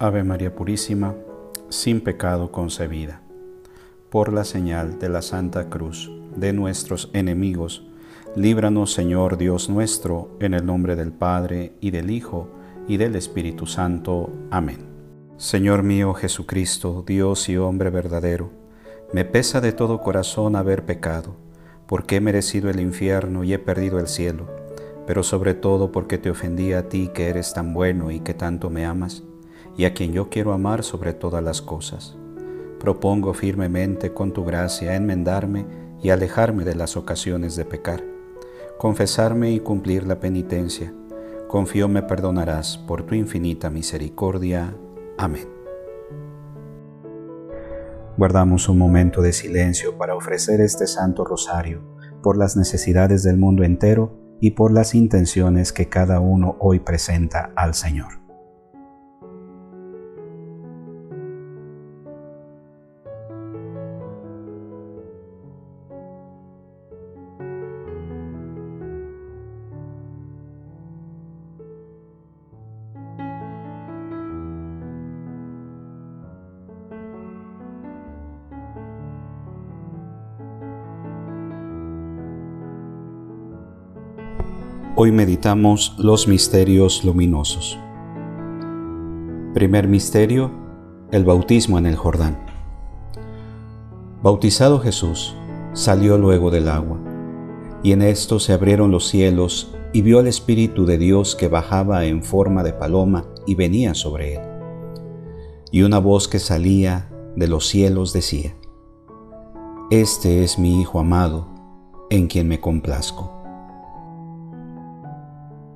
Ave María Purísima, sin pecado concebida. Por la señal de la Santa Cruz de nuestros enemigos, líbranos Señor Dios nuestro, en el nombre del Padre y del Hijo y del Espíritu Santo. Amén. Señor mío Jesucristo, Dios y hombre verdadero, me pesa de todo corazón haber pecado, porque he merecido el infierno y he perdido el cielo, pero sobre todo porque te ofendí a ti que eres tan bueno y que tanto me amas y a quien yo quiero amar sobre todas las cosas. Propongo firmemente con tu gracia enmendarme y alejarme de las ocasiones de pecar, confesarme y cumplir la penitencia. Confío me perdonarás por tu infinita misericordia. Amén. Guardamos un momento de silencio para ofrecer este Santo Rosario por las necesidades del mundo entero y por las intenciones que cada uno hoy presenta al Señor. Hoy meditamos los misterios luminosos. Primer misterio, el bautismo en el Jordán. Bautizado Jesús, salió luego del agua, y en esto se abrieron los cielos y vio al Espíritu de Dios que bajaba en forma de paloma y venía sobre él. Y una voz que salía de los cielos decía, Este es mi Hijo amado, en quien me complazco.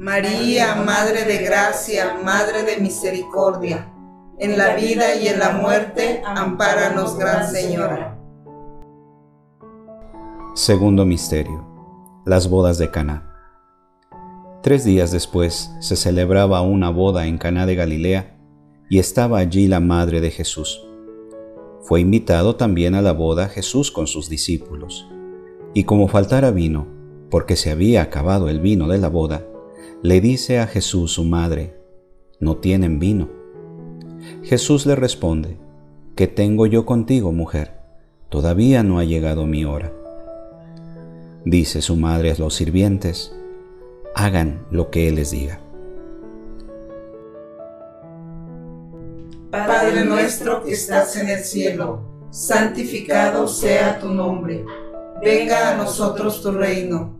María, Madre de Gracia, Madre de Misericordia, en la vida y en la muerte, ampáranos, Gran Señora. Segundo Misterio. Las bodas de Caná. Tres días después se celebraba una boda en Caná de Galilea y estaba allí la madre de Jesús. Fue invitado también a la boda Jesús con sus discípulos. Y como faltara vino, porque se había acabado el vino de la boda, le dice a Jesús su madre, no tienen vino. Jesús le responde, ¿qué tengo yo contigo, mujer? Todavía no ha llegado mi hora. Dice su madre a los sirvientes, hagan lo que Él les diga. Padre nuestro que estás en el cielo, santificado sea tu nombre. Venga a nosotros tu reino.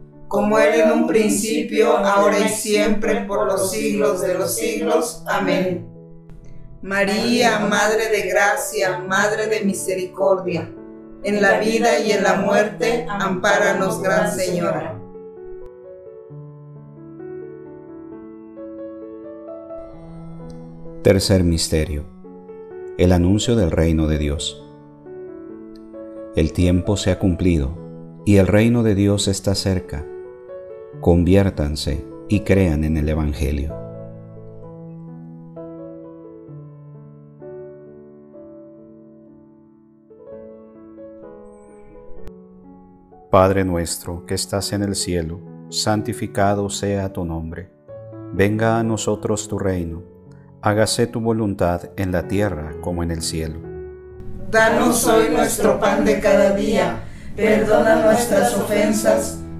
como era en un principio, ahora y siempre, por los siglos de los siglos. Amén. María, Madre de Gracia, Madre de Misericordia, en la vida y en la muerte, ampáranos, Gran Señora. Tercer Misterio. El anuncio del reino de Dios. El tiempo se ha cumplido y el reino de Dios está cerca. Conviértanse y crean en el Evangelio. Padre nuestro que estás en el cielo, santificado sea tu nombre. Venga a nosotros tu reino. Hágase tu voluntad en la tierra como en el cielo. Danos hoy nuestro pan de cada día. Perdona nuestras ofensas,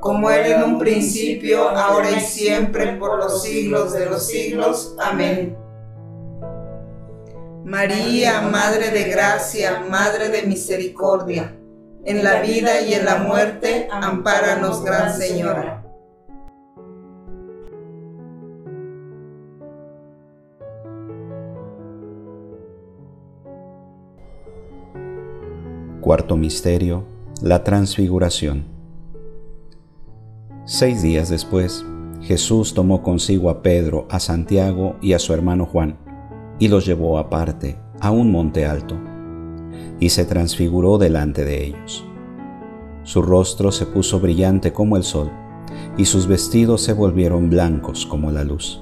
como era en un principio, ahora y siempre, por los siglos de los siglos. Amén. María, Madre de Gracia, Madre de Misericordia, en la vida y en la muerte, ampáranos, Gran Señora. Cuarto Misterio, la Transfiguración. Seis días después, Jesús tomó consigo a Pedro, a Santiago y a su hermano Juan, y los llevó aparte, a un monte alto, y se transfiguró delante de ellos. Su rostro se puso brillante como el sol, y sus vestidos se volvieron blancos como la luz.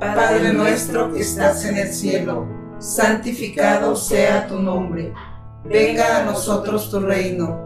Padre nuestro que estás en el cielo, santificado sea tu nombre. Venga a nosotros tu reino.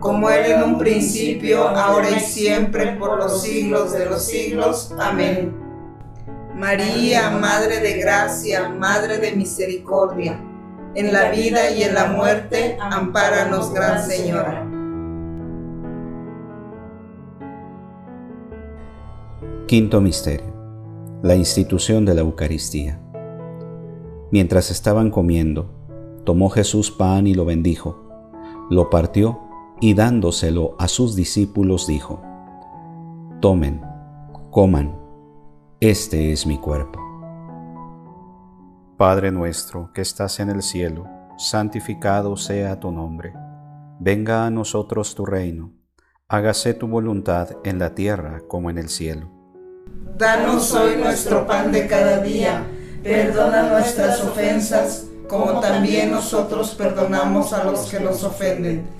como era en un principio, ahora y siempre, por los siglos de los siglos. Amén. María, Madre de Gracia, Madre de Misericordia, en la vida y en la muerte, ampáranos, Gran Señora. Quinto Misterio. La institución de la Eucaristía. Mientras estaban comiendo, tomó Jesús pan y lo bendijo, lo partió y dándoselo a sus discípulos dijo, Tomen, coman, este es mi cuerpo. Padre nuestro que estás en el cielo, santificado sea tu nombre, venga a nosotros tu reino, hágase tu voluntad en la tierra como en el cielo. Danos hoy nuestro pan de cada día Perdona nuestras ofensas, como también nosotros perdonamos a los que nos ofenden.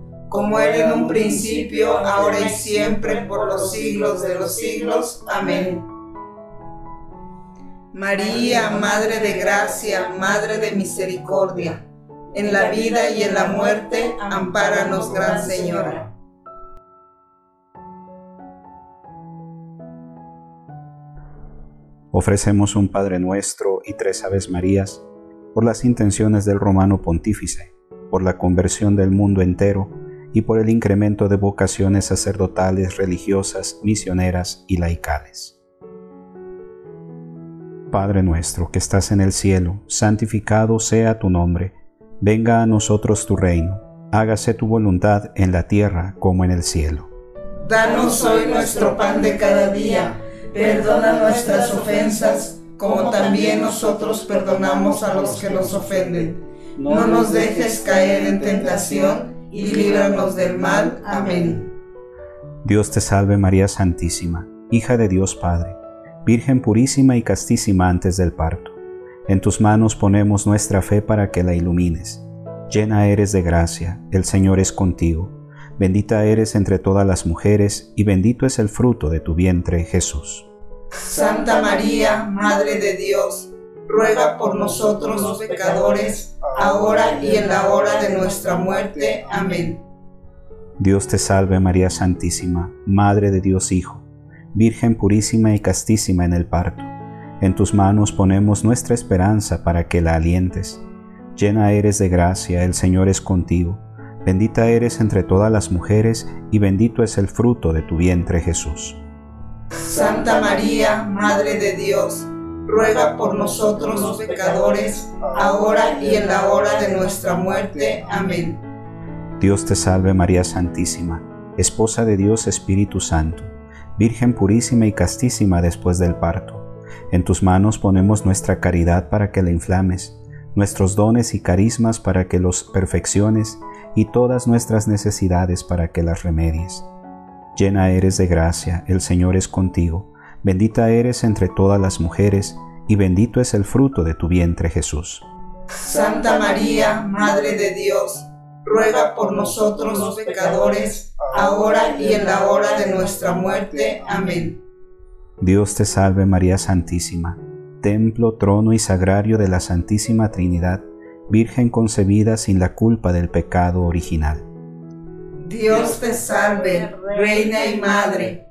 como era en un principio, ahora y siempre, por los siglos de los siglos. Amén. María, Madre de Gracia, Madre de Misericordia, en la vida y en la muerte, ampáranos, Gran Señora. Ofrecemos un Padre Nuestro y tres Aves Marías por las intenciones del Romano Pontífice, por la conversión del mundo entero y por el incremento de vocaciones sacerdotales, religiosas, misioneras y laicales. Padre nuestro que estás en el cielo, santificado sea tu nombre, venga a nosotros tu reino, hágase tu voluntad en la tierra como en el cielo. Danos hoy nuestro pan de cada día Perdona nuestras ofensas, como también nosotros perdonamos a los que nos ofenden. No nos dejes caer en tentación y líbranos del mal. Amén. Dios te salve María Santísima, hija de Dios Padre, Virgen purísima y castísima antes del parto. En tus manos ponemos nuestra fe para que la ilumines. Llena eres de gracia, el Señor es contigo Bendita eres entre todas las mujeres, y bendito es el fruto de tu vientre, Jesús. Santa María, Madre de Dios, ruega por nosotros los pecadores, ahora y en la hora de nuestra muerte. Amén. Dios te salve María Santísima, Madre de Dios Hijo, Virgen purísima y castísima en el parto. En tus manos ponemos nuestra esperanza para que la alientes. Llena eres de gracia, el Señor es contigo Bendita eres entre todas las mujeres y bendito es el fruto de tu vientre Jesús. Santa María, Madre de Dios, ruega por nosotros los pecadores, ahora y en la hora de nuestra muerte. Amén. Dios te salve María Santísima, Esposa de Dios Espíritu Santo, Virgen purísima y castísima después del parto. En tus manos ponemos nuestra caridad para que la inflames, nuestros dones y carismas para que los perfecciones y todas nuestras necesidades para que las remedies. Llena eres de gracia, el Señor es contigo, bendita eres entre todas las mujeres, y bendito es el fruto de tu vientre Jesús. Santa María, Madre de Dios, ruega por nosotros los pecadores, ahora y en la hora de nuestra muerte. Amén. Dios te salve María Santísima, templo, trono y sagrario de la Santísima Trinidad, Virgen concebida sin la culpa del pecado original. Dios te salve, Reina y Madre,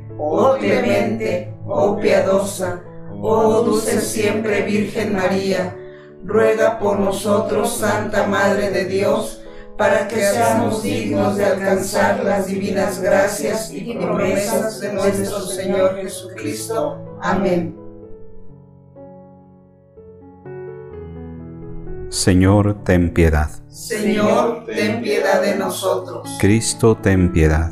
oh clemente, oh piadosa, oh dulce siempre Virgen María, ruega por nosotros, Santa Madre de Dios, para que seamos dignos de alcanzar las divinas gracias y promesas de nuestro Señor Jesucristo. Amén. Señor, ten piedad. Señor, ten piedad de nosotros. Cristo, ten piedad.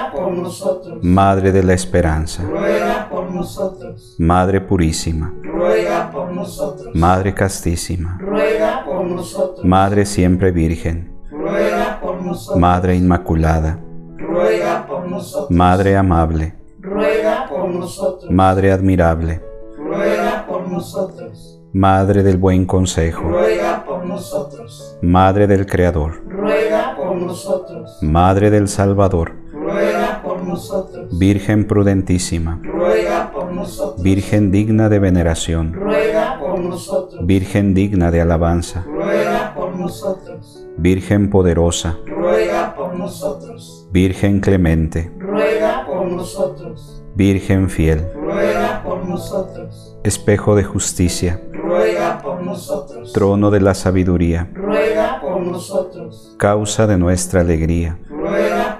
por nosotros. Madre de la Esperanza, ruega por nosotros. Madre Purísima, ruega por nosotros. Madre castísima, ruega por nosotros. Madre siempre virgen, ruega por nosotros. Madre inmaculada, ruega por nosotros. Madre amable, ruega por nosotros. Madre admirable, ruega por nosotros. Madre del buen consejo, ruega por nosotros. Madre del Creador, ruega por nosotros. Madre del Salvador, ruega nosotros. Virgen prudentísima, ruega por nosotros. Virgen digna de veneración, ruega por nosotros. Virgen digna de alabanza, ruega por nosotros. Virgen poderosa, ruega por nosotros. Virgen clemente, ruega por nosotros. Virgen fiel, ruega por nosotros. Espejo de justicia, ruega por nosotros. Trono de la sabiduría, ruega por nosotros. Causa de nuestra alegría, ruega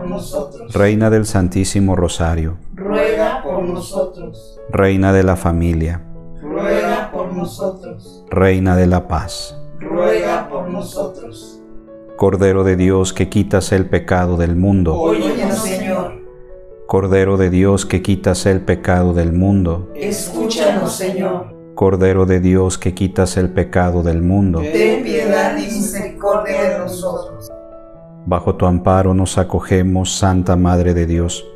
por nosotros. Reina del Santísimo Rosario, ruega por nosotros. Reina de la familia, ruega por nosotros. Reina de la paz, ruega por nosotros. Cordero de Dios que quitas el pecado del mundo, Óyenos, Señor. Cordero de Dios que quitas el pecado del mundo, Escúchanos, Señor. Cordero de Dios que quitas el pecado del mundo, Ten piedad y misericordia de nosotros. Bajo tu amparo nos acogemos, Santa Madre de Dios.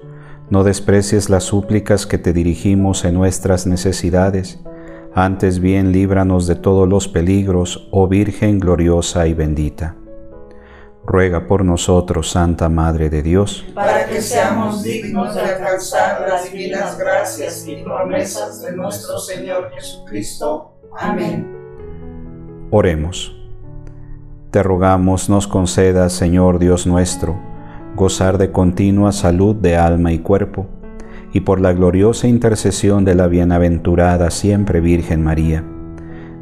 No desprecies las súplicas que te dirigimos en nuestras necesidades, antes bien líbranos de todos los peligros, oh Virgen gloriosa y bendita. Ruega por nosotros, Santa Madre de Dios, para que seamos dignos de alcanzar las divinas gracias y promesas de nuestro Señor Jesucristo. Amén. Oremos. Te rogamos nos concedas, Señor Dios nuestro, gozar de continua salud de alma y cuerpo, y por la gloriosa intercesión de la bienaventurada siempre Virgen María,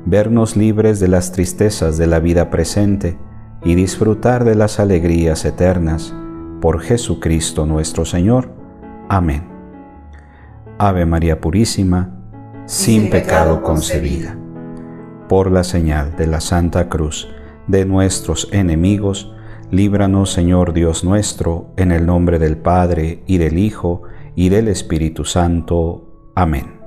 vernos libres de las tristezas de la vida presente y disfrutar de las alegrías eternas. Por Jesucristo nuestro Señor. Amén. Ave María Purísima, sin pecado concebida. Por la señal de la Santa Cruz de nuestros enemigos, líbranos Señor Dios nuestro, en el nombre del Padre y del Hijo y del Espíritu Santo. Amén.